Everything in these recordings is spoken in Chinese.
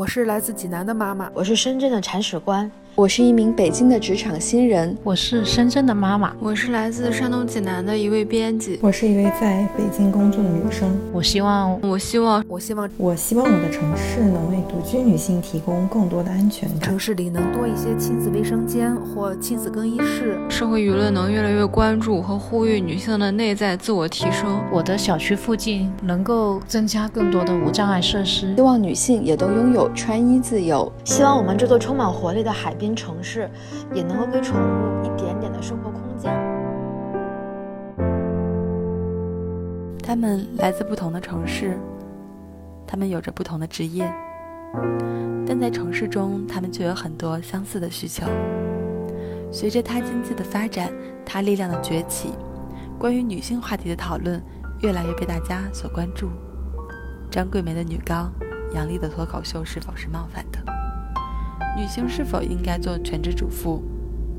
我是来自济南的妈妈，我是深圳的铲屎官。我是一名北京的职场新人，我是深圳的妈妈，我是来自山东济南的一位编辑，我是一位在北京工作的女生。我希望，我希望，我希望，我希望我的城市能为独居女性提供更多的安全感，城市里能多一些亲子卫生间或亲子更衣室，社会舆论能越来越关注和呼吁女性的内在自我提升。我的小区附近能够增加更多的无障碍设施，希望女性也都拥有穿衣自由。希望我们这座充满活力的海边城市。也能够给宠物一点点的生活空间。他们来自不同的城市，他们有着不同的职业，但在城市中，他们却有很多相似的需求。随着他经济的发展，他力量的崛起，关于女性话题的讨论越来越被大家所关注。张桂梅的女高，杨丽的脱口秀是否是冒犯的？女性是否应该做全职主妇？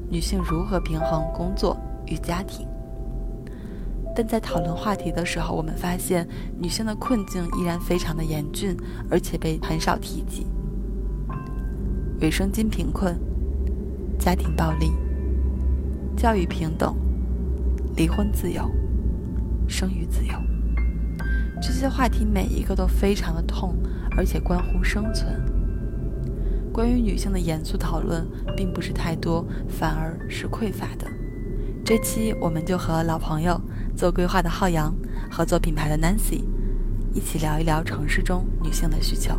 女性如何平衡工作与家庭？但在讨论话题的时候，我们发现女性的困境依然非常的严峻，而且被很少提及。卫生巾贫困、家庭暴力、教育平等、离婚自由、生育自由，这些话题每一个都非常的痛，而且关乎生存。关于女性的严肃讨论并不是太多，反而是匮乏的。这期我们就和老朋友做规划的浩洋和做品牌的 Nancy 一起聊一聊城市中女性的需求。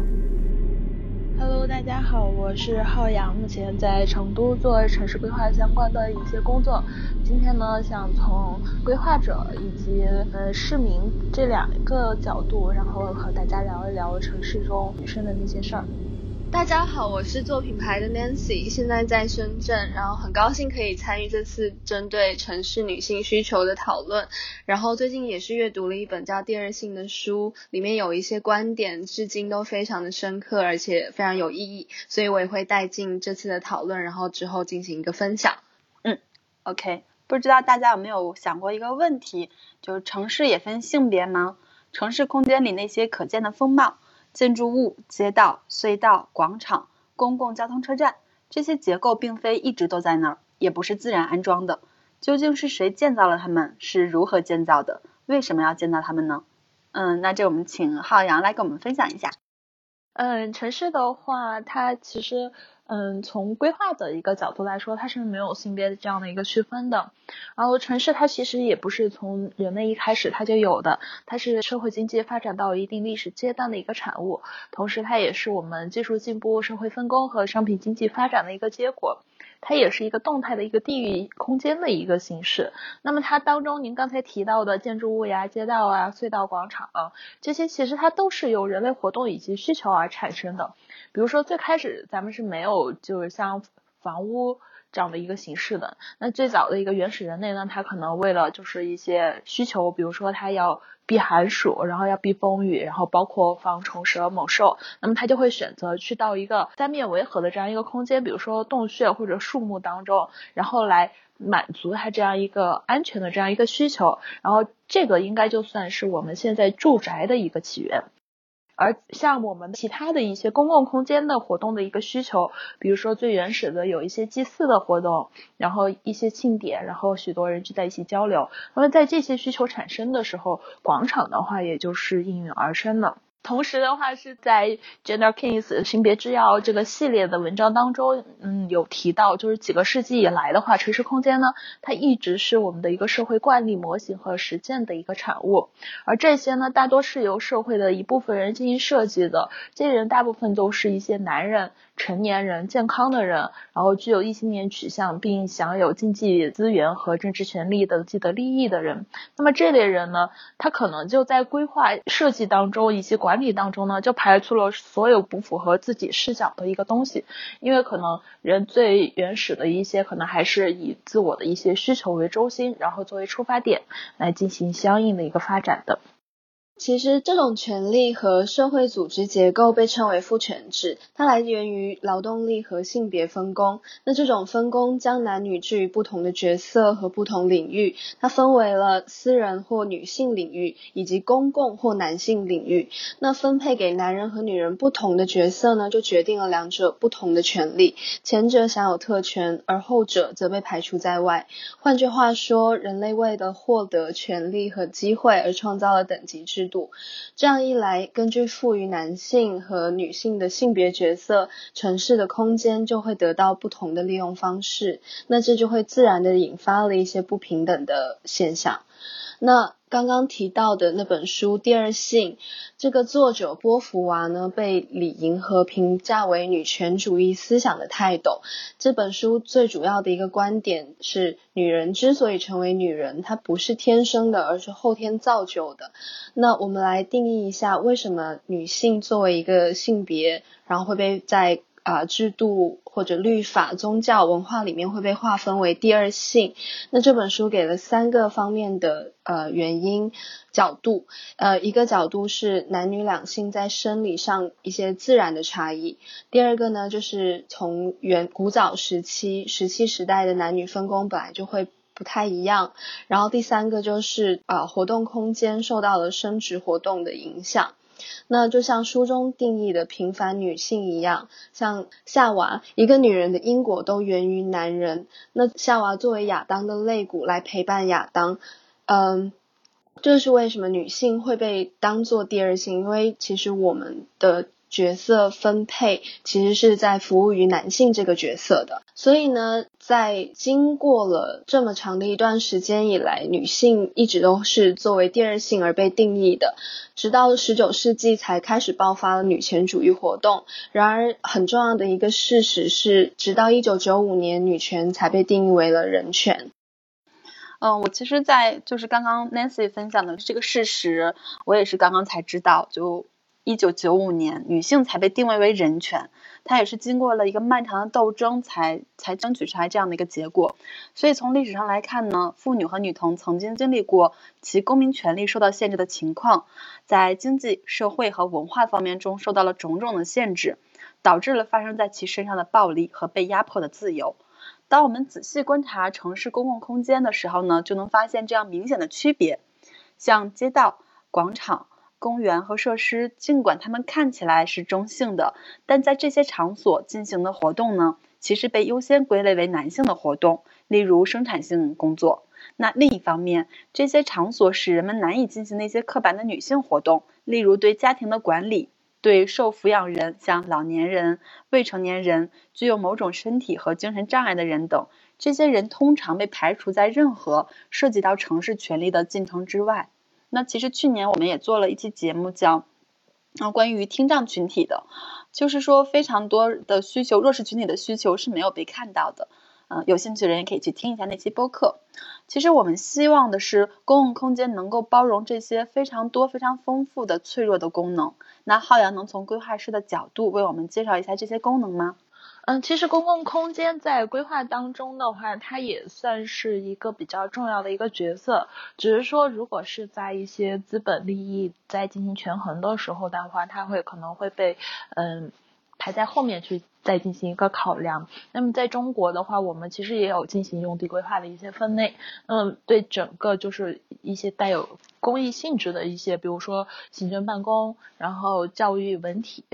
Hello，大家好，我是浩洋，目前在成都做城市规划相关的一些工作。今天呢，想从规划者以及呃市民这两个角度，然后和大家聊一聊城市中女生的那些事儿。大家好，我是做品牌的 Nancy，现在在深圳，然后很高兴可以参与这次针对城市女性需求的讨论。然后最近也是阅读了一本叫《第二性》的书，里面有一些观点至今都非常的深刻，而且非常有意义，所以我也会带进这次的讨论，然后之后进行一个分享。嗯，OK，不知道大家有没有想过一个问题，就是城市也分性别吗？城市空间里那些可见的风貌。建筑物、街道、隧道、广场、公共交通车站，这些结构并非一直都在那儿，也不是自然安装的。究竟是谁建造了它们？是如何建造的？为什么要建造它们呢？嗯，那这我们请浩洋来给我们分享一下。嗯，城市的话，它其实。嗯，从规划的一个角度来说，它是没有性别这样的一个区分的。然后城市它其实也不是从人类一开始它就有的，它是社会经济发展到一定历史阶段的一个产物，同时它也是我们技术进步、社会分工和商品经济发展的一个结果。它也是一个动态的一个地域空间的一个形式。那么它当中，您刚才提到的建筑物呀、街道啊、隧道、广场啊，这些其实它都是由人类活动以及需求而产生的。比如说最开始咱们是没有就是像房屋这样的一个形式的。那最早的一个原始人类呢，他可能为了就是一些需求，比如说他要。避寒暑，然后要避风雨，然后包括防虫蛇猛兽，那么他就会选择去到一个三面围合的这样一个空间，比如说洞穴或者树木当中，然后来满足他这样一个安全的这样一个需求，然后这个应该就算是我们现在住宅的一个起源。而像我们其他的一些公共空间的活动的一个需求，比如说最原始的有一些祭祀的活动，然后一些庆典，然后许多人聚在一起交流。那么在这些需求产生的时候，广场的话也就是应运而生了。同时的话，是在 Gender Kings 性别制药这个系列的文章当中，嗯，有提到，就是几个世纪以来的话，城市空间呢，它一直是我们的一个社会惯例模型和实践的一个产物，而这些呢，大多是由社会的一部分人进行设计的，这些人大部分都是一些男人。成年人、健康的人，然后具有异性恋取向，并享有经济资源和政治权利的既得利益的人，那么这类人呢，他可能就在规划设计当中以及管理当中呢，就排除了所有不符合自己视角的一个东西，因为可能人最原始的一些，可能还是以自我的一些需求为中心，然后作为出发点来进行相应的一个发展的。其实这种权利和社会组织结构被称为父权制，它来源于劳动力和性别分工。那这种分工将男女置于不同的角色和不同领域，它分为了私人或女性领域以及公共或男性领域。那分配给男人和女人不同的角色呢，就决定了两者不同的权利。前者享有特权，而后者则被排除在外。换句话说，人类为了获得权利和机会而创造了等级制。制度，这样一来，根据赋予男性和女性的性别角色，城市的空间就会得到不同的利用方式，那这就会自然的引发了一些不平等的现象。那刚刚提到的那本书《第二性》，这个作者波伏娃呢，被李银河评价为女权主义思想的泰斗。这本书最主要的一个观点是，女人之所以成为女人，她不是天生的，而是后天造就的。那我们来定义一下，为什么女性作为一个性别，然后会被在啊，制度或者律法、宗教、文化里面会被划分为第二性。那这本书给了三个方面的呃原因角度，呃，一个角度是男女两性在生理上一些自然的差异。第二个呢，就是从原古早时期、石器时代的男女分工本来就会不太一样。然后第三个就是啊，活动空间受到了生殖活动的影响。那就像书中定义的平凡女性一样，像夏娃，一个女人的因果都源于男人。那夏娃作为亚当的肋骨来陪伴亚当，嗯，这是为什么女性会被当做第二性？因为其实我们的。角色分配其实是在服务于男性这个角色的，所以呢，在经过了这么长的一段时间以来，女性一直都是作为第二性而被定义的，直到十九世纪才开始爆发了女权主义活动。然而，很重要的一个事实是，直到一九九五年，女权才被定义为了人权。嗯，我其实，在就是刚刚 Nancy 分享的这个事实，我也是刚刚才知道，就。一九九五年，女性才被定位为人权，它也是经过了一个漫长的斗争才才争取出来这样的一个结果。所以从历史上来看呢，妇女和女童曾经经历过其公民权利受到限制的情况，在经济社会和文化方面中受到了种种的限制，导致了发生在其身上的暴力和被压迫的自由。当我们仔细观察城市公共空间的时候呢，就能发现这样明显的区别，像街道、广场。公园和设施，尽管它们看起来是中性的，但在这些场所进行的活动呢，其实被优先归类为男性的活动，例如生产性工作。那另一方面，这些场所使人们难以进行那些刻板的女性活动，例如对家庭的管理、对受抚养人，像老年人、未成年人、具有某种身体和精神障碍的人等。这些人通常被排除在任何涉及到城市权利的进程之外。那其实去年我们也做了一期节目，叫啊关于听障群体的，就是说非常多的需求，弱势群体的需求是没有被看到的。嗯，有兴趣的人也可以去听一下那期播客。其实我们希望的是公共空间能够包容这些非常多、非常丰富的脆弱的功能。那浩洋能从规划师的角度为我们介绍一下这些功能吗？嗯，其实公共空间在规划当中的话，它也算是一个比较重要的一个角色。只是说，如果是在一些资本利益在进行权衡的时候的话，它会可能会被嗯排在后面去。再进行一个考量。那么在中国的话，我们其实也有进行用地规划的一些分类。嗯，对整个就是一些带有公益性质的一些，比如说行政办公，然后教育文体，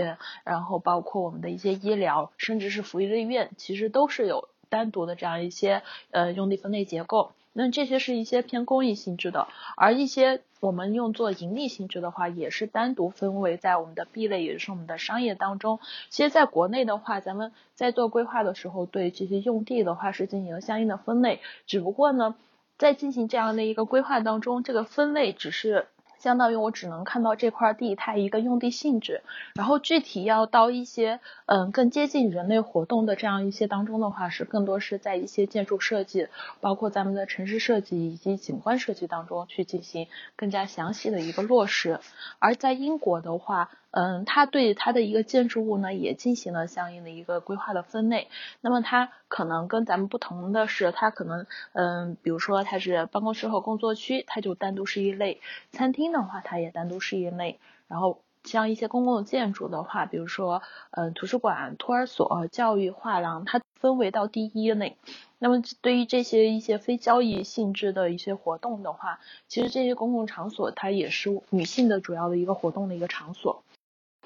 然后包括我们的一些医疗，甚至是福利院，其实都是有单独的这样一些呃用地分类结构。那这些是一些偏公益性质的，而一些我们用作盈利性质的话，也是单独分为在我们的 B 类，也就是我们的商业当中。其实，在国内的话，咱们在做规划的时候，对这些用地的话是进行了相应的分类。只不过呢，在进行这样的一个规划当中，这个分类只是。相当于我只能看到这块地它一个用地性质，然后具体要到一些嗯更接近人类活动的这样一些当中的话，是更多是在一些建筑设计，包括咱们的城市设计以及景观设计当中去进行更加详细的一个落实。而在英国的话，嗯，它对它的一个建筑物呢也进行了相应的一个规划的分类。那么它可能跟咱们不同的是，它可能嗯，比如说它是办公室和工作区，它就单独是一类；餐厅的话，它也单独是一类。然后像一些公共建筑的话，比如说嗯，图书馆、托儿所、教育画廊，它分为到第一类。那么对于这些一些非交易性质的一些活动的话，其实这些公共场所它也是女性的主要的一个活动的一个场所。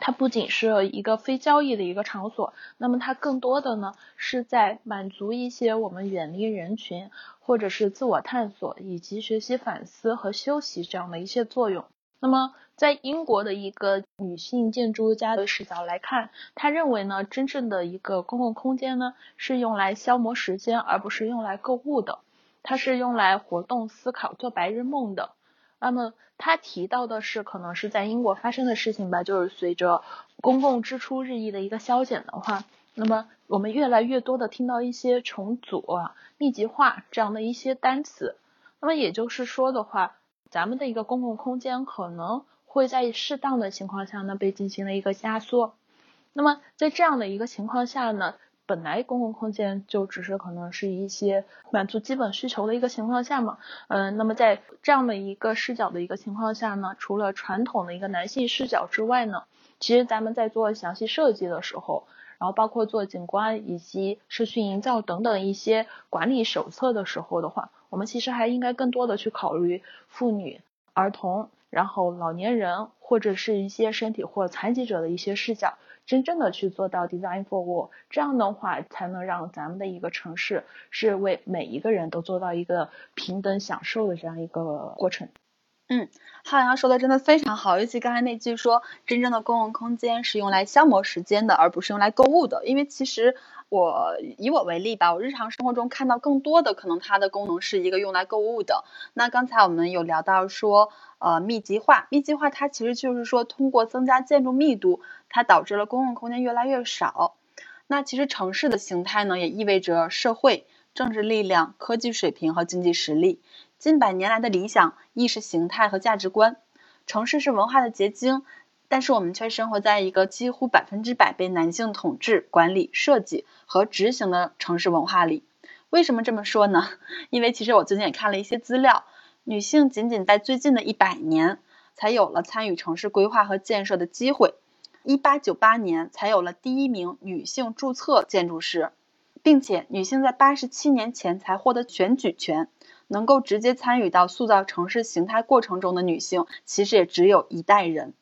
它不仅是一个非交易的一个场所，那么它更多的呢是在满足一些我们远离人群，或者是自我探索以及学习反思和休息这样的一些作用。那么在英国的一个女性建筑家的视角来看，她认为呢，真正的一个公共空间呢是用来消磨时间，而不是用来购物的，它是用来活动、思考、做白日梦的。那么他提到的是，可能是在英国发生的事情吧，就是随着公共支出日益的一个削减的话，那么我们越来越多的听到一些重组、密集化这样的一些单词。那么也就是说的话，咱们的一个公共空间可能会在适当的情况下呢被进行了一个压缩。那么在这样的一个情况下呢？本来公共空间就只是可能是一些满足基本需求的一个情况下嘛，嗯，那么在这样的一个视角的一个情况下呢，除了传统的一个男性视角之外呢，其实咱们在做详细设计的时候，然后包括做景观以及社区营造等等一些管理手册的时候的话，我们其实还应该更多的去考虑妇女、儿童，然后老年人或者是一些身体或残疾者的一些视角。真正的去做到 design for all，这样的话才能让咱们的一个城市是为每一个人都做到一个平等享受的这样一个过程。嗯，浩洋说的真的非常好，尤其刚才那句说，真正的公共空间是用来消磨时间的，而不是用来购物的。因为其实我以我为例吧，我日常生活中看到更多的可能它的功能是一个用来购物的。那刚才我们有聊到说。呃，密集化，密集化它其实就是说，通过增加建筑密度，它导致了公共空间越来越少。那其实城市的形态呢，也意味着社会、政治力量、科技水平和经济实力。近百年来的理想、意识形态和价值观，城市是文化的结晶，但是我们却生活在一个几乎百分之百被男性统治、管理、设计和执行的城市文化里。为什么这么说呢？因为其实我最近也看了一些资料。女性仅仅在最近的一百年才有了参与城市规划和建设的机会。一八九八年才有了第一名女性注册建筑师，并且女性在八十七年前才获得选举权，能够直接参与到塑造城市形态过程中的女性，其实也只有一代人。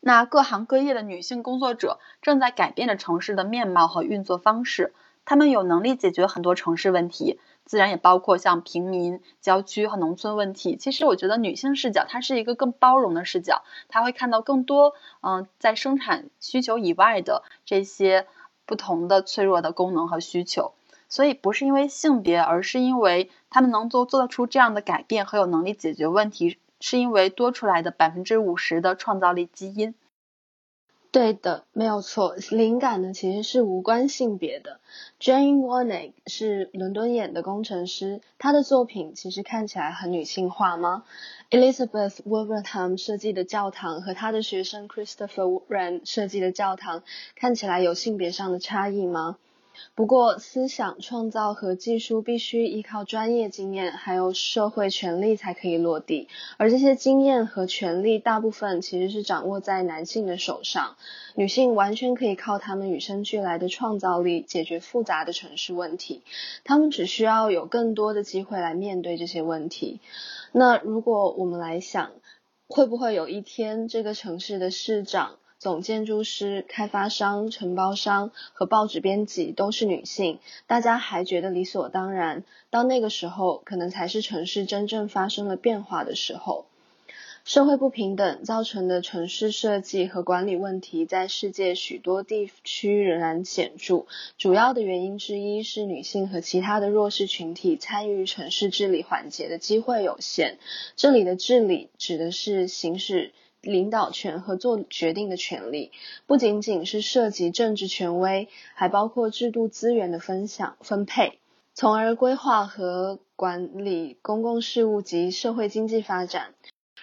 那各行各业的女性工作者正在改变着城市的面貌和运作方式，她们有能力解决很多城市问题。自然也包括像平民、郊区和农村问题。其实我觉得女性视角它是一个更包容的视角，她会看到更多嗯在生产需求以外的这些不同的脆弱的功能和需求。所以不是因为性别，而是因为他们能做做得出这样的改变和有能力解决问题，是因为多出来的百分之五十的创造力基因。对的，没有错。灵感呢其实是无关性别的。Jane Warnick 是伦敦眼的工程师，他的作品其实看起来很女性化吗？Elizabeth w o l v e r t o n 设计的教堂和他的学生 Christopher Wren 设计的教堂看起来有性别上的差异吗？不过，思想创造和技术必须依靠专业经验，还有社会权力才可以落地。而这些经验和权力，大部分其实是掌握在男性的手上。女性完全可以靠他们与生俱来的创造力解决复杂的城市问题。他们只需要有更多的机会来面对这些问题。那如果我们来想，会不会有一天，这个城市的市长？总建筑师、开发商、承包商和报纸编辑都是女性，大家还觉得理所当然。到那个时候，可能才是城市真正发生了变化的时候。社会不平等造成的城市设计和管理问题，在世界许多地区仍然显著。主要的原因之一是女性和其他的弱势群体参与城市治理环节的机会有限。这里的治理指的是行使。领导权和做决定的权利，不仅仅是涉及政治权威，还包括制度资源的分享分配，从而规划和管理公共事务及社会经济发展。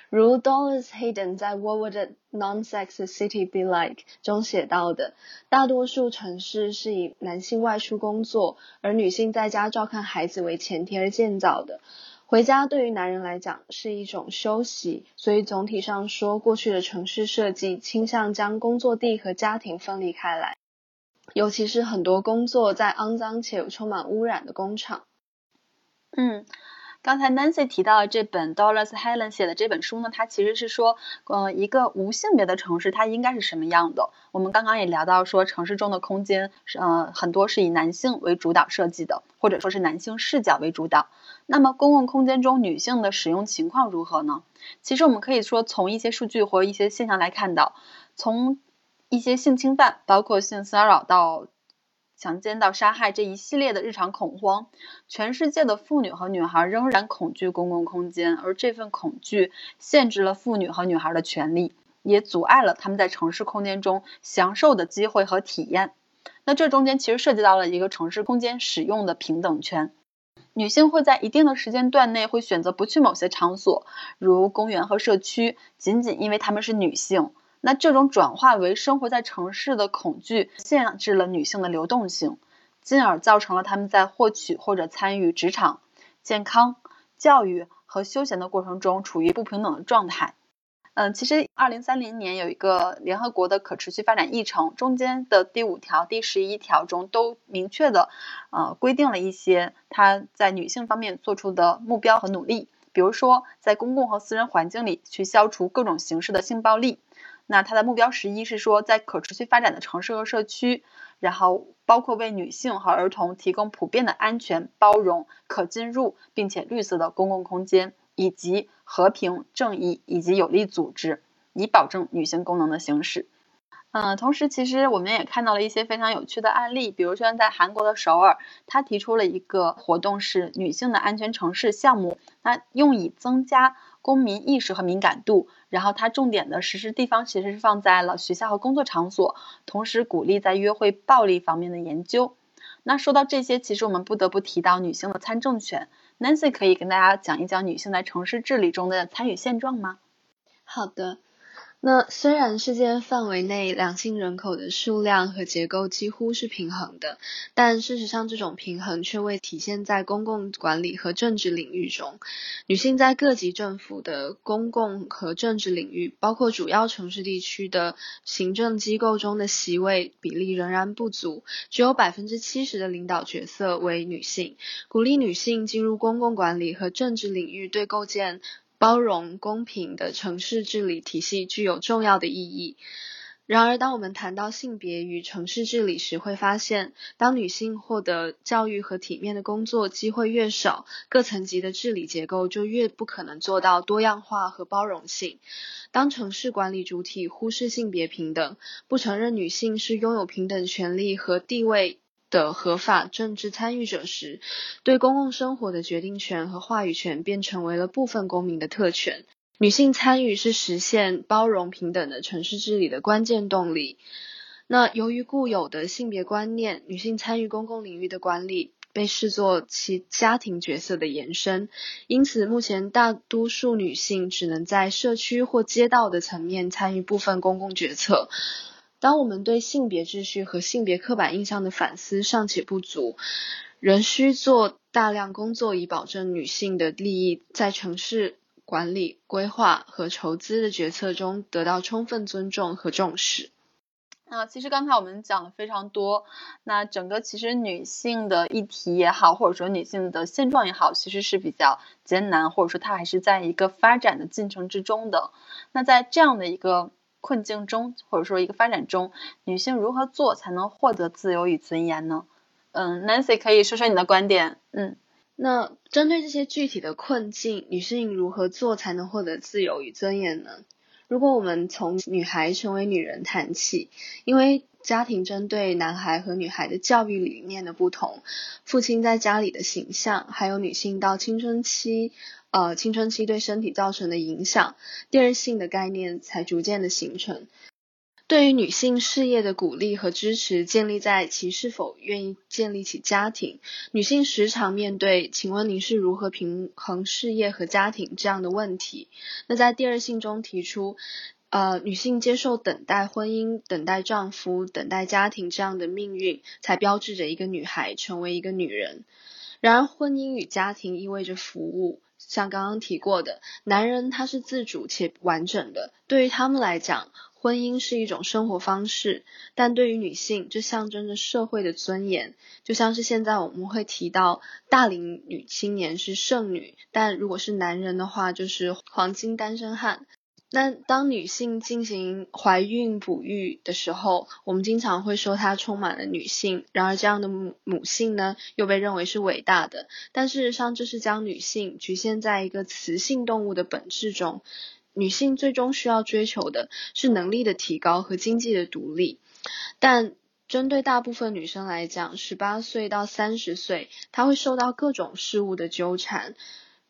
如 Doris Hayden 在《What Would Non-Sex City Be Like》中写到的，大多数城市是以男性外出工作，而女性在家照看孩子为前提而建造的。回家对于男人来讲是一种休息，所以总体上说，过去的城市设计倾向将工作地和家庭分离开来，尤其是很多工作在肮脏且充满污染的工厂。嗯。刚才 Nancy 提到这本 Doris Helen 写的这本书呢，它其实是说，呃，一个无性别的城市它应该是什么样的。我们刚刚也聊到说，城市中的空间是呃很多是以男性为主导设计的，或者说是男性视角为主导。那么公共空间中女性的使用情况如何呢？其实我们可以说从一些数据或一些现象来看到，从一些性侵犯，包括性骚扰到。强奸到杀害这一系列的日常恐慌，全世界的妇女和女孩仍然恐惧公共空间，而这份恐惧限制了妇女和女孩的权利，也阻碍了他们在城市空间中享受的机会和体验。那这中间其实涉及到了一个城市空间使用的平等权，女性会在一定的时间段内会选择不去某些场所，如公园和社区，仅仅因为她们是女性。那这种转化为生活在城市的恐惧，限制了女性的流动性，进而造成了她们在获取或者参与职场、健康、教育和休闲的过程中处于不平等的状态。嗯，其实二零三零年有一个联合国的可持续发展议程，中间的第五条、第十一条中都明确的呃规定了一些他在女性方面做出的目标和努力，比如说在公共和私人环境里去消除各种形式的性暴力。那它的目标十一是说，在可持续发展的城市和社区，然后包括为女性和儿童提供普遍的安全、包容、可进入并且绿色的公共空间，以及和平、正义以及有力组织，以保证女性功能的行使。嗯，同时其实我们也看到了一些非常有趣的案例，比如说在韩国的首尔，他提出了一个活动是女性的安全城市项目，那用以增加公民意识和敏感度。然后它重点的实施地方其实是放在了学校和工作场所，同时鼓励在约会暴力方面的研究。那说到这些，其实我们不得不提到女性的参政权。Nancy 可以跟大家讲一讲女性在城市治理中的参与现状吗？好的。那虽然世界范围内两性人口的数量和结构几乎是平衡的，但事实上这种平衡却未体现在公共管理和政治领域中。女性在各级政府的公共和政治领域，包括主要城市地区的行政机构中的席位比例仍然不足，只有百分之七十的领导角色为女性。鼓励女性进入公共管理和政治领域，对构建。包容公平的城市治理体系具有重要的意义。然而，当我们谈到性别与城市治理时，会发现，当女性获得教育和体面的工作机会越少，各层级的治理结构就越不可能做到多样化和包容性。当城市管理主体忽视性别平等，不承认女性是拥有平等权利和地位。的合法政治参与者时，对公共生活的决定权和话语权便成为了部分公民的特权。女性参与是实现包容平等的城市治理的关键动力。那由于固有的性别观念，女性参与公共领域的管理被视作其家庭角色的延伸，因此目前大多数女性只能在社区或街道的层面参与部分公共决策。当我们对性别秩序和性别刻板印象的反思尚且不足，仍需做大量工作以保证女性的利益在城市管理、规划和筹资的决策中得到充分尊重和重视。啊，其实刚才我们讲了非常多，那整个其实女性的议题也好，或者说女性的现状也好，其实是比较艰难，或者说它还是在一个发展的进程之中的。那在这样的一个。困境中，或者说一个发展中，女性如何做才能获得自由与尊严呢？嗯，Nancy 可以说说你的观点。嗯，那针对这些具体的困境，女性如何做才能获得自由与尊严呢？如果我们从女孩成为女人谈起，因为家庭针对男孩和女孩的教育理念的不同，父亲在家里的形象，还有女性到青春期。呃，青春期对身体造成的影响，第二性的概念才逐渐的形成。对于女性事业的鼓励和支持，建立在其是否愿意建立起家庭。女性时常面对“请问您是如何平衡事业和家庭”这样的问题。那在第二性中提出，呃，女性接受等待婚姻、等待丈夫、等待家庭这样的命运，才标志着一个女孩成为一个女人。然而，婚姻与家庭意味着服务。像刚刚提过的，男人他是自主且完整的，对于他们来讲。婚姻是一种生活方式，但对于女性，这象征着社会的尊严。就像是现在我们会提到大龄女青年是剩女，但如果是男人的话，就是黄金单身汉。那当女性进行怀孕哺育的时候，我们经常会说她充满了女性。然而，这样的母母性呢，又被认为是伟大的。但事实上，这是将女性局限在一个雌性动物的本质中。女性最终需要追求的是能力的提高和经济的独立，但针对大部分女生来讲，十八岁到三十岁，她会受到各种事物的纠缠。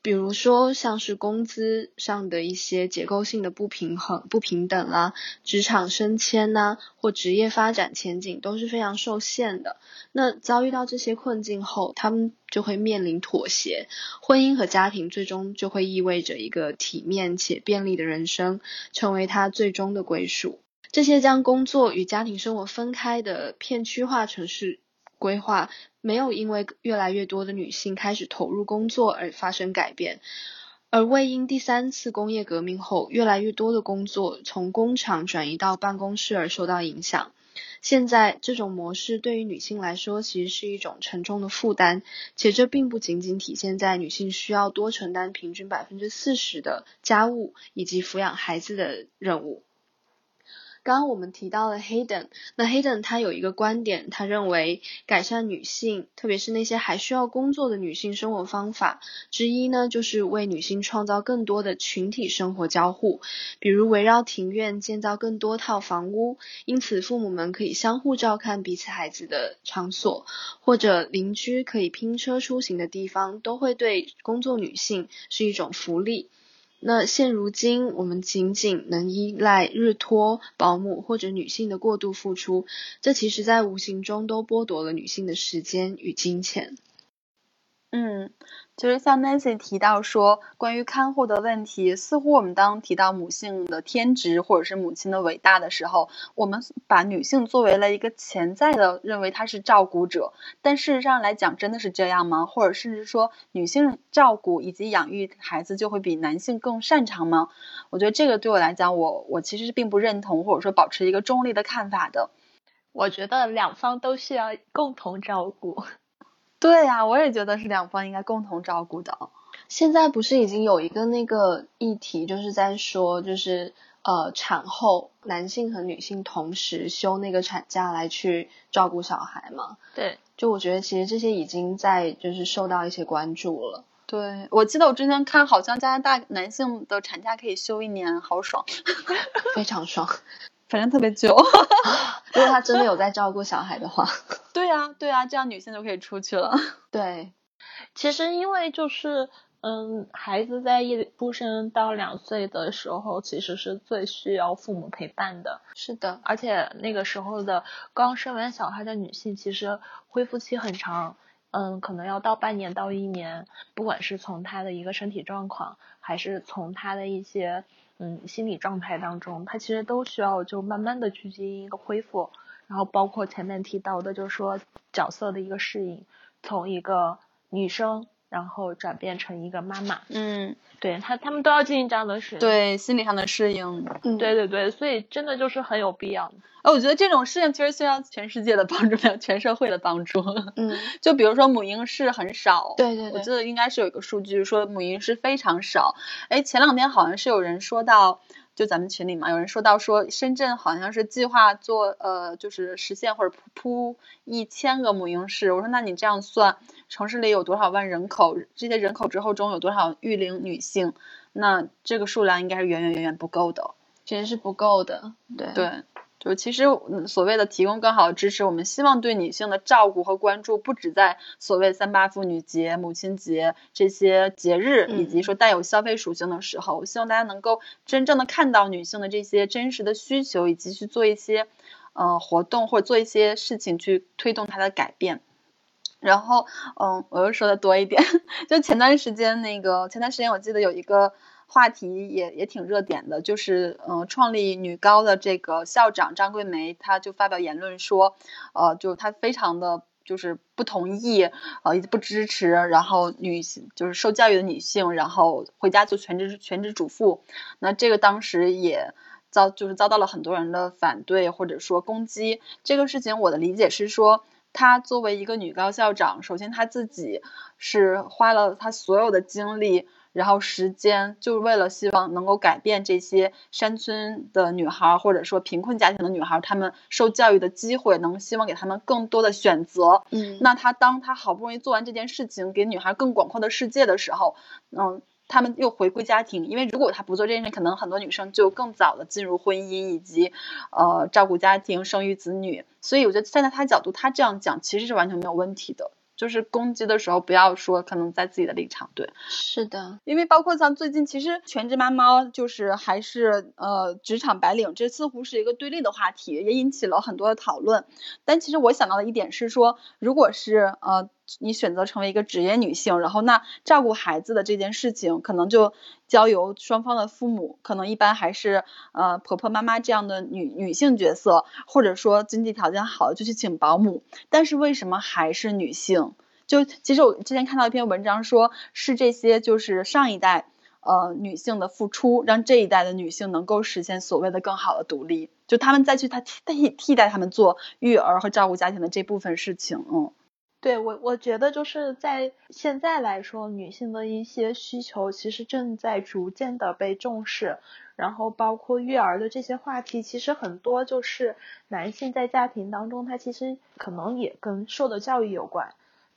比如说，像是工资上的一些结构性的不平衡、不平等啦，职场升迁呐，或职业发展前景都是非常受限的。那遭遇到这些困境后，他们就会面临妥协，婚姻和家庭最终就会意味着一个体面且便利的人生，成为他最终的归属。这些将工作与家庭生活分开的片区化城市。规划没有因为越来越多的女性开始投入工作而发生改变，而未因第三次工业革命后越来越多的工作从工厂转移到办公室而受到影响。现在这种模式对于女性来说其实是一种沉重的负担，且这并不仅仅体现在女性需要多承担平均百分之四十的家务以及抚养孩子的任务。刚刚我们提到了 Hayden，那 Hayden 他有一个观点，他认为改善女性，特别是那些还需要工作的女性生活方法之一呢，就是为女性创造更多的群体生活交互，比如围绕庭院建造更多套房屋，因此父母们可以相互照看彼此孩子的场所，或者邻居可以拼车出行的地方，都会对工作女性是一种福利。那现如今，我们仅仅能依赖日托、保姆或者女性的过度付出，这其实在无形中都剥夺了女性的时间与金钱。嗯。就是像 Nancy 提到说，关于看护的问题，似乎我们当提到母性的天职或者是母亲的伟大的时候，我们把女性作为了一个潜在的，认为她是照顾者。但事实上来讲，真的是这样吗？或者甚至说，女性照顾以及养育孩子就会比男性更擅长吗？我觉得这个对我来讲，我我其实是并不认同，或者说保持一个中立的看法的。我觉得两方都需要共同照顾。对呀，我也觉得是两方应该共同照顾的。现在不是已经有一个那个议题，就是在说，就是呃，产后男性和女性同时休那个产假来去照顾小孩嘛？对，就我觉得其实这些已经在就是受到一些关注了。对，我记得我之前看，好像加拿大男性的产假可以休一年，好爽，非常爽。反正特别久，如果他真的有 在照顾小孩的话，对啊对啊，这样女性就可以出去了。对，其实因为就是嗯，孩子在一出生到两岁的时候，其实是最需要父母陪伴的。是的，而且那个时候的刚生完小孩的女性，其实恢复期很长，嗯，可能要到半年到一年，不管是从他的一个身体状况，还是从他的一些。嗯，心理状态当中，他其实都需要就慢慢的去进行一个恢复，然后包括前面提到的，就是说角色的一个适应，从一个女生。然后转变成一个妈妈，嗯，对他，他们都要进行这样的适应，对心理上的适应，嗯，对对对，所以真的就是很有必要。哦，我觉得这种事情其实需要全世界的帮助，全社会的帮助。嗯，就比如说母婴室很少，对对对，我记得应该是有一个数据说母婴室非常少。哎，前两天好像是有人说到。就咱们群里嘛，有人说到说深圳好像是计划做呃，就是实现或者铺铺一千个母婴室。我说那你这样算，城市里有多少万人口？这些人口之后中有多少育龄女性？那这个数量应该是远远远远不够的，其实是不够的。对对。就其实所谓的提供更好的支持，我们希望对女性的照顾和关注，不止在所谓三八妇女节、母亲节这些节日，以及说带有消费属性的时候，我希望大家能够真正的看到女性的这些真实的需求，以及去做一些呃活动或者做一些事情去推动它的改变。然后，嗯，我又说的多一点，就前段时间那个，前段时间我记得有一个话题也也挺热点的，就是嗯，创立女高的这个校长张桂梅，她就发表言论说，呃，就她非常的就是不同意，呃，不支持，然后女性就是受教育的女性，然后回家做全职全职主妇，那这个当时也遭就是遭到了很多人的反对或者说攻击。这个事情我的理解是说。她作为一个女高校长，首先她自己是花了她所有的精力，然后时间，就是为了希望能够改变这些山村的女孩，或者说贫困家庭的女孩，她们受教育的机会，能希望给她们更多的选择。嗯，那她当她好不容易做完这件事情，给女孩更广阔的世界的时候，嗯。他们又回归家庭，因为如果他不做这件事，可能很多女生就更早的进入婚姻，以及呃照顾家庭、生育子女。所以我觉得站在他角度，他这样讲其实是完全没有问题的。就是攻击的时候，不要说可能在自己的立场，对，是的，因为包括像最近，其实全职妈妈就是还是呃职场白领，这似乎是一个对立的话题，也引起了很多的讨论。但其实我想到的一点是说，如果是呃你选择成为一个职业女性，然后那照顾孩子的这件事情，可能就交由双方的父母，可能一般还是呃婆婆妈妈这样的女女性角色，或者说经济条件好就去请保姆。但是为什么还是女性？就其实我之前看到一篇文章，说是这些就是上一代呃女性的付出，让这一代的女性能够实现所谓的更好的独立，就他们再去他替替代他们做育儿和照顾家庭的这部分事情，嗯，对我我觉得就是在现在来说，女性的一些需求其实正在逐渐的被重视，然后包括育儿的这些话题，其实很多就是男性在家庭当中，他其实可能也跟受的教育有关。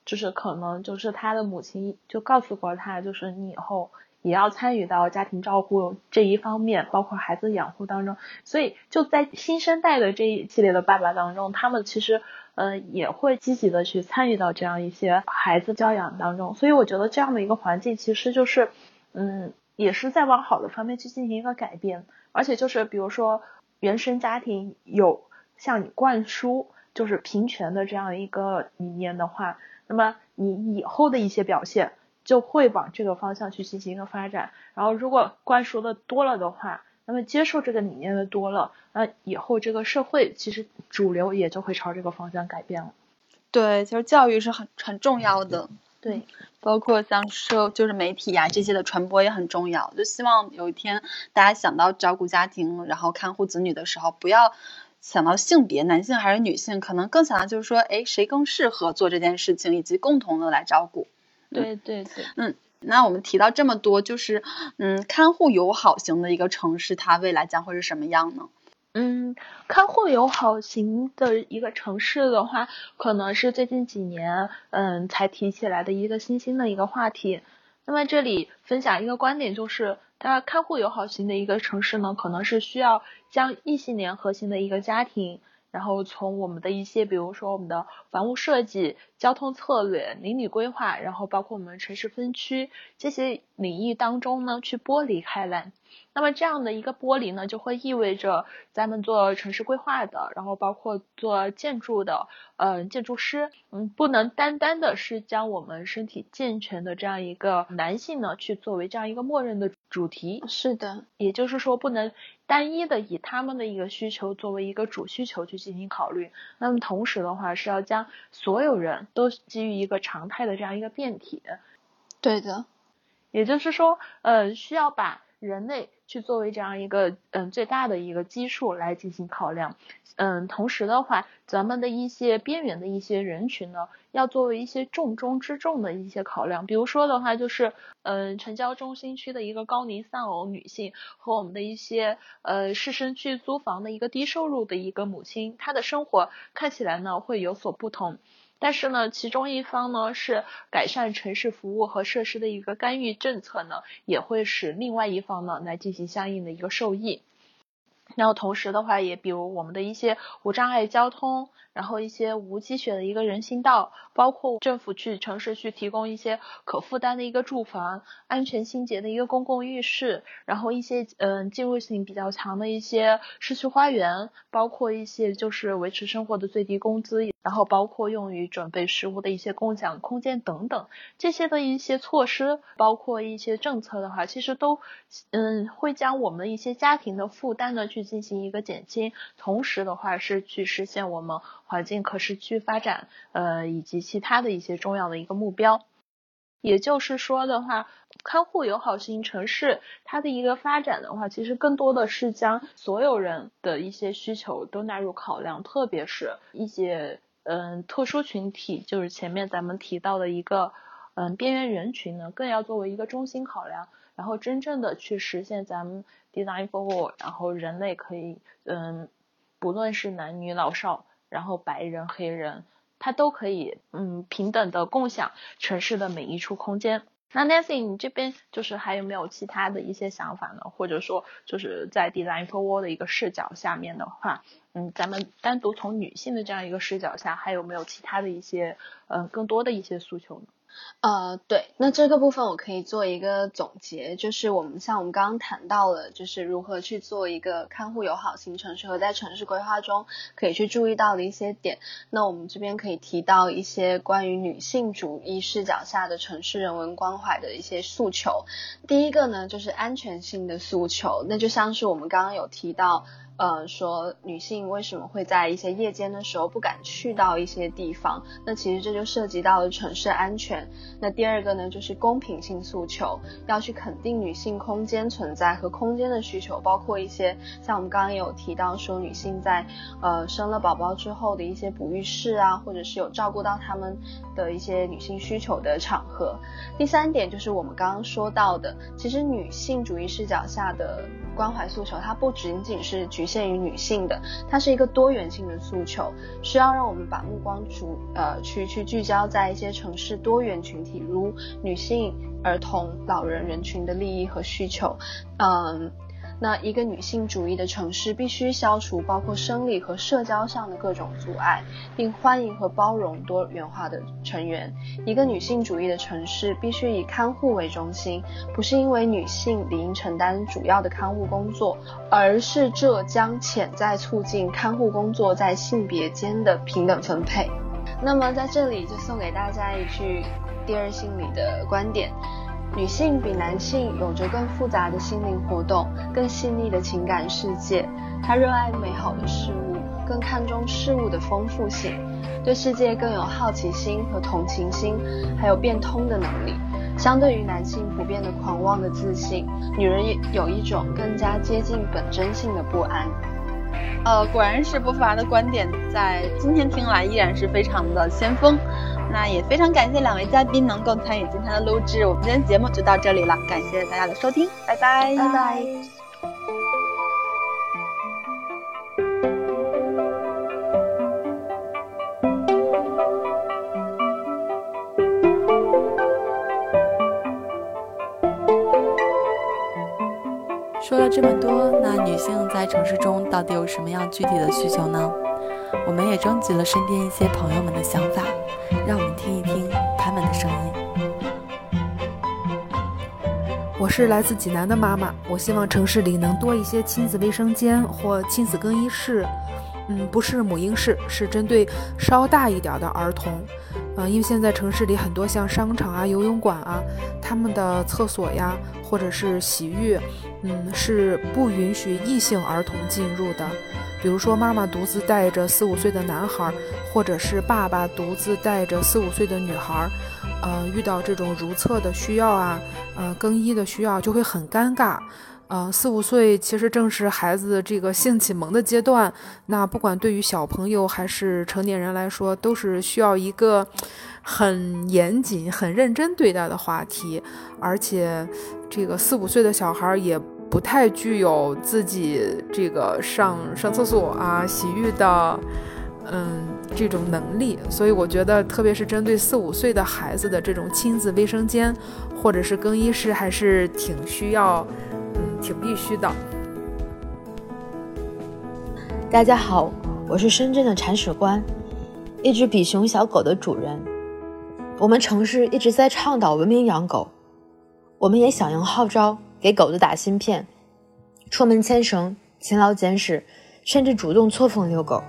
就是可能就是他的母亲就告诉过他，就是你以后也要参与到家庭照顾这一方面，包括孩子养护当中。所以就在新生代的这一系列的爸爸当中，他们其实呃也会积极的去参与到这样一些孩子教养当中。所以我觉得这样的一个环境其实就是嗯也是在往好的方面去进行一个改变。而且就是比如说原生家庭有向你灌输就是平权的这样一个理念的话。那么你以后的一些表现就会往这个方向去进行一个发展，然后如果灌输的多了的话，那么接受这个理念的多了，那以后这个社会其实主流也就会朝这个方向改变了。对，其实教育是很很重要的，对，包括像社就是媒体呀这些的传播也很重要。就希望有一天大家想到照顾家庭，然后看护子女的时候，不要。想到性别，男性还是女性，可能更想到就是说，哎，谁更适合做这件事情，以及共同的来照顾。对对对，嗯，那我们提到这么多，就是嗯，看护友好型的一个城市，它未来将会是什么样呢？嗯，看护友好型的一个城市的话，可能是最近几年嗯才提起来的一个新兴的一个话题。那么这里分享一个观点，就是它看护友好型的一个城市呢，可能是需要将异性恋核心的一个家庭，然后从我们的一些，比如说我们的房屋设计、交通策略、邻里规划，然后包括我们城市分区这些领域当中呢，去剥离开来。那么这样的一个剥离呢，就会意味着咱们做城市规划的，然后包括做建筑的，嗯，建筑师，嗯，不能单单的是将我们身体健全的这样一个男性呢，去作为这样一个默认的主题。是的，也就是说，不能单一的以他们的一个需求作为一个主需求去进行考虑。那么同时的话，是要将所有人都基于一个常态的这样一个变体。对的，也就是说，呃，需要把。人类去作为这样一个嗯最大的一个基数来进行考量，嗯，同时的话，咱们的一些边缘的一些人群呢，要作为一些重中之重的一些考量。比如说的话，就是嗯城郊中心区的一个高龄丧偶女性和我们的一些呃市身区租房的一个低收入的一个母亲，她的生活看起来呢会有所不同。但是呢，其中一方呢是改善城市服务和设施的一个干预政策呢，也会使另外一方呢来进行相应的一个受益。然后同时的话，也比如我们的一些无障碍交通。然后一些无积雪的一个人行道，包括政府去城市去提供一些可负担的一个住房，安全清洁的一个公共浴室，然后一些嗯进入性比较强的一些社区花园，包括一些就是维持生活的最低工资，然后包括用于准备食物的一些共享空间等等，这些的一些措施，包括一些政策的话，其实都嗯会将我们一些家庭的负担呢去进行一个减轻，同时的话是去实现我们。环境可持续发展，呃，以及其他的一些重要的一个目标。也就是说的话，看护友好型城市它的一个发展的话，其实更多的是将所有人的一些需求都纳入考量，特别是一些嗯特殊群体，就是前面咱们提到的一个嗯边缘人群呢，更要作为一个中心考量，然后真正的去实现咱们 design for all，然后人类可以嗯不论是男女老少。然后白人、黑人，他都可以嗯平等的共享城市的每一处空间。那 Nancy，你这边就是还有没有其他的一些想法呢？或者说就是在 Design for Wall 的一个视角下面的话，嗯，咱们单独从女性的这样一个视角下，还有没有其他的一些嗯更多的一些诉求呢？呃，对，那这个部分我可以做一个总结，就是我们像我们刚刚谈到了，就是如何去做一个看护友好型城市和在城市规划中可以去注意到的一些点。那我们这边可以提到一些关于女性主义视角下的城市人文关怀的一些诉求。第一个呢，就是安全性的诉求，那就像是我们刚刚有提到。呃，说女性为什么会在一些夜间的时候不敢去到一些地方？那其实这就涉及到了城市安全。那第二个呢，就是公平性诉求，要去肯定女性空间存在和空间的需求，包括一些像我们刚刚有提到说女性在呃生了宝宝之后的一些哺育室啊，或者是有照顾到他们的一些女性需求的场合。第三点就是我们刚刚说到的，其实女性主义视角下的。关怀诉求，它不仅仅是局限于女性的，它是一个多元性的诉求，需要让我们把目光主呃去去聚焦在一些城市多元群体，如女性、儿童、老人人群的利益和需求，嗯。那一个女性主义的城市必须消除包括生理和社交上的各种阻碍，并欢迎和包容多元化的成员。一个女性主义的城市必须以看护为中心，不是因为女性理应承担主要的看护工作，而是这将潜在促进看护工作在性别间的平等分配。那么在这里就送给大家一句第二性里的观点。女性比男性有着更复杂的心灵活动，更细腻的情感世界。她热爱美好的事物，更看重事物的丰富性，对世界更有好奇心和同情心，还有变通的能力。相对于男性普遍的狂妄的自信，女人有一种更加接近本真性的不安。呃，果然是波伏娃的观点，在今天听来依然是非常的先锋。那也非常感谢两位嘉宾能够参与今天的录制，我们今天节目就到这里了，感谢大家的收听，拜拜，拜拜。说了这么多，那女性在城市中到底有什么样具体的需求呢？我们也征集了身边一些朋友们的想法，我是来自济南的妈妈，我希望城市里能多一些亲子卫生间或亲子更衣室，嗯，不是母婴室，是针对稍大一点的儿童。嗯，因为现在城市里很多像商场啊、游泳馆啊，他们的厕所呀，或者是洗浴，嗯，是不允许异性儿童进入的。比如说，妈妈独自带着四五岁的男孩，或者是爸爸独自带着四五岁的女孩，呃，遇到这种如厕的需要啊，呃，更衣的需要，就会很尴尬。呃，四五岁其实正是孩子这个性启蒙的阶段，那不管对于小朋友还是成年人来说，都是需要一个很严谨、很认真对待的话题。而且，这个四五岁的小孩也不太具有自己这个上上厕所啊、洗浴的，嗯，这种能力。所以，我觉得，特别是针对四五岁的孩子的这种亲子卫生间或者是更衣室，还是挺需要。嗯挺必须的。大家好，我是深圳的铲屎官，一只比熊小狗的主人。我们城市一直在倡导文明养狗，我们也响应号召，给狗子打芯片，出门牵绳，勤劳捡屎，甚至主动错峰遛狗。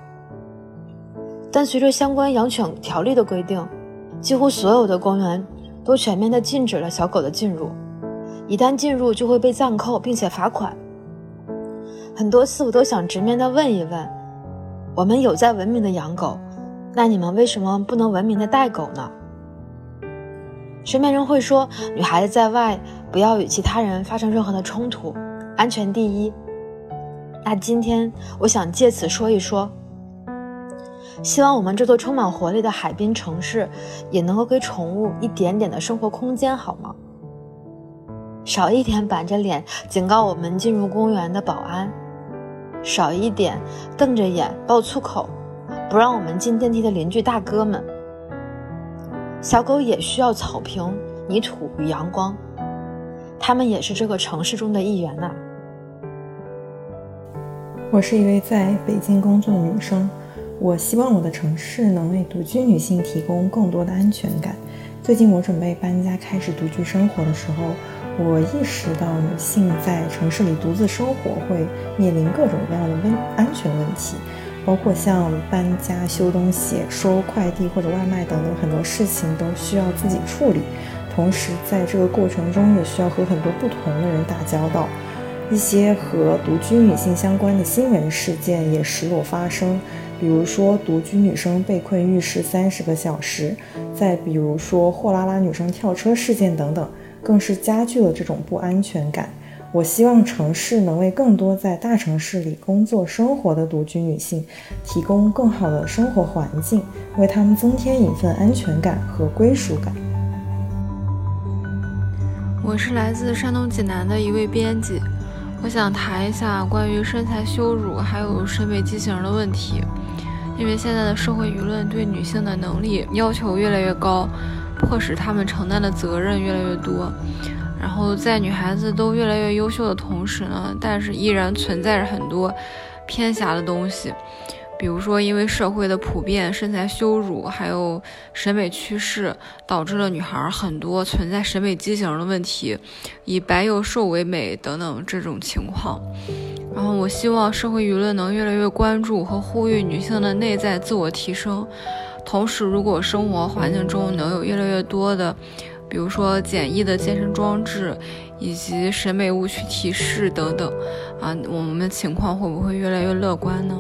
但随着相关养犬条例的规定，几乎所有的公园都全面的禁止了小狗的进入，一旦进入就会被暂扣并且罚款。很多次我都想直面的问一问：我们有在文明的养狗，那你们为什么不能文明的带狗呢？身边人会说，女孩子在外不要与其他人发生任何的冲突，安全第一。那今天我想借此说一说。希望我们这座充满活力的海滨城市，也能够给宠物一点点的生活空间，好吗？少一点板着脸警告我们进入公园的保安，少一点瞪着眼爆粗口，不让我们进电梯的邻居大哥们。小狗也需要草坪、泥土与阳光，它们也是这个城市中的一员呐。我是一位在北京工作的女生。我希望我的城市能为独居女性提供更多的安全感。最近我准备搬家，开始独居生活的时候，我意识到女性在城市里独自生活会面临各种各样的问安全问题，包括像搬家、修东西、收快递或者外卖等等很多事情都需要自己处理。同时，在这个过程中也需要和很多不同的人打交道，一些和独居女性相关的新闻事件也时有发生。比如说，独居女生被困浴室三十个小时；再比如说，货拉拉女生跳车事件等等，更是加剧了这种不安全感。我希望城市能为更多在大城市里工作生活的独居女性提供更好的生活环境，为她们增添一份安全感和归属感。我是来自山东济南的一位编辑，我想谈一下关于身材羞辱还有审美畸形的问题。因为现在的社会舆论对女性的能力要求越来越高，迫使她们承担的责任越来越多。然后在女孩子都越来越优秀的同时呢，但是依然存在着很多偏狭的东西。比如说，因为社会的普遍身材羞辱，还有审美趋势，导致了女孩很多存在审美畸形的问题，以白又瘦为美等等这种情况。然后，我希望社会舆论能越来越关注和呼吁女性的内在自我提升。同时，如果生活环境中能有越来越多的，比如说简易的健身装置，以及审美误区提示等等，啊，我们的情况会不会越来越乐观呢？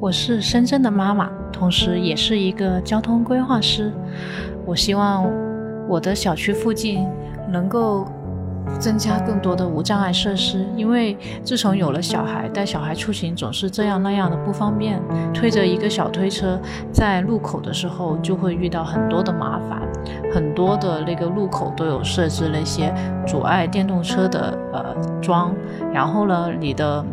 我是深圳的妈妈，同时也是一个交通规划师。我希望我的小区附近能够增加更多的无障碍设施，因为自从有了小孩，带小孩出行总是这样那样的不方便，推着一个小推车在路口的时候就会遇到很多的麻烦，很多的那个路口都有设置那些阻碍电动车的呃桩，然后呢，你的。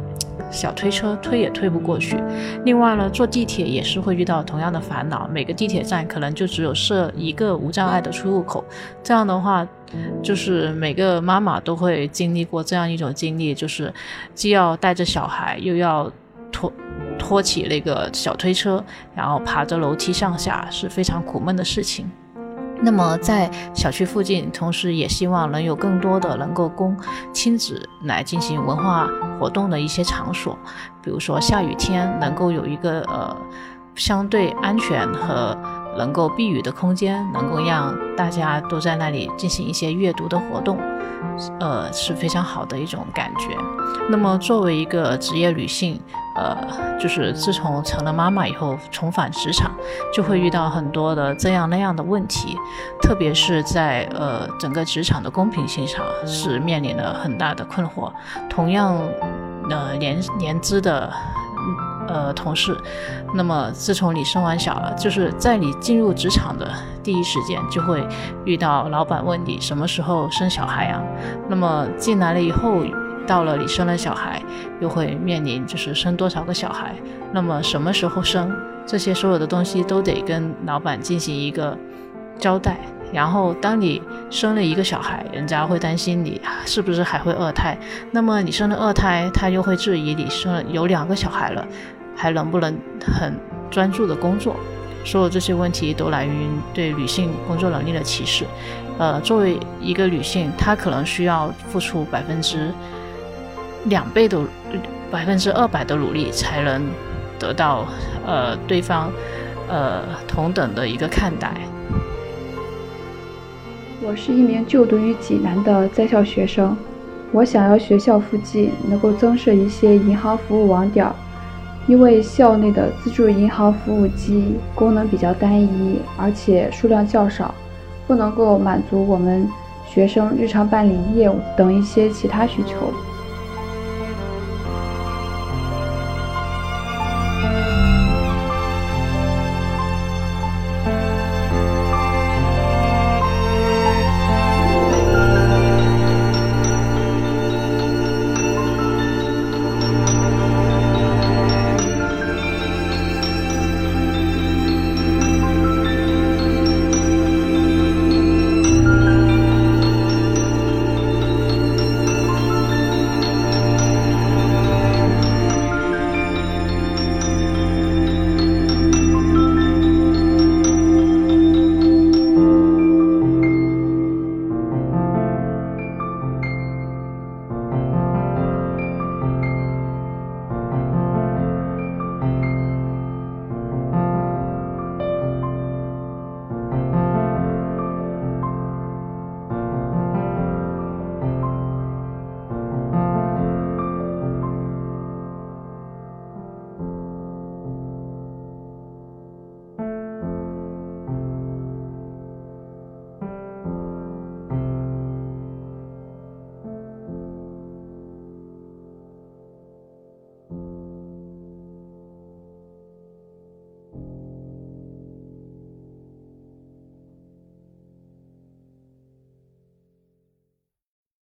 小推车推也推不过去。另外呢，坐地铁也是会遇到同样的烦恼，每个地铁站可能就只有设一个无障碍的出入口。这样的话，就是每个妈妈都会经历过这样一种经历，就是既要带着小孩，又要拖拖起那个小推车，然后爬着楼梯上下，是非常苦闷的事情。那么在小区附近，同时也希望能有更多的能够供亲子来进行文化活动的一些场所，比如说下雨天能够有一个呃相对安全和能够避雨的空间，能够让大家都在那里进行一些阅读的活动。呃，是非常好的一种感觉。那么，作为一个职业女性，呃，就是自从成了妈妈以后，重返职场，就会遇到很多的这样那样的问题，特别是在呃整个职场的公平性上，是面临了很大的困惑。同样，呃，年年资的。呃，同事，那么自从你生完小了，就是在你进入职场的第一时间，就会遇到老板问你什么时候生小孩啊？那么进来了以后，到了你生了小孩，又会面临就是生多少个小孩？那么什么时候生？这些所有的东西都得跟老板进行一个交代，然后当你生了一个小孩，人家会担心你是不是还会二胎。那么你生了二胎，他又会质疑你生了有两个小孩了，还能不能很专注的工作？所有这些问题都来源于对女性工作能力的歧视。呃，作为一个女性，她可能需要付出百分之两倍的、百分之二百的努力，才能得到呃对方呃同等的一个看待。我是一名就读于济南的在校学生，我想要学校附近能够增设一些银行服务网点。因为校内的自助银行服务机功能比较单一，而且数量较少，不能够满足我们学生日常办理业务等一些其他需求。